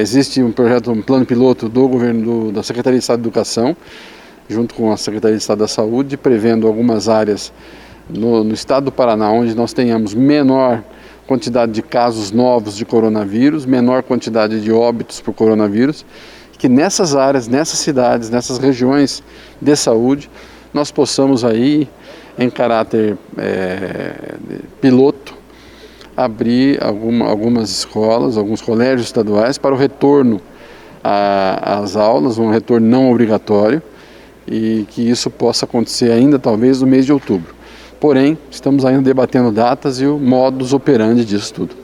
existe um projeto, um plano piloto do governo do, da Secretaria de Estado de Educação, junto com a Secretaria de Estado da Saúde, prevendo algumas áreas no, no estado do Paraná onde nós tenhamos menor quantidade de casos novos de coronavírus, menor quantidade de óbitos por coronavírus, que nessas áreas, nessas cidades, nessas regiões de saúde, nós possamos aí, em caráter é, piloto, abrir alguma, algumas escolas, alguns colégios estaduais para o retorno às aulas, um retorno não obrigatório, e que isso possa acontecer ainda talvez no mês de outubro. Porém, estamos ainda debatendo datas e o modus operandi disso tudo.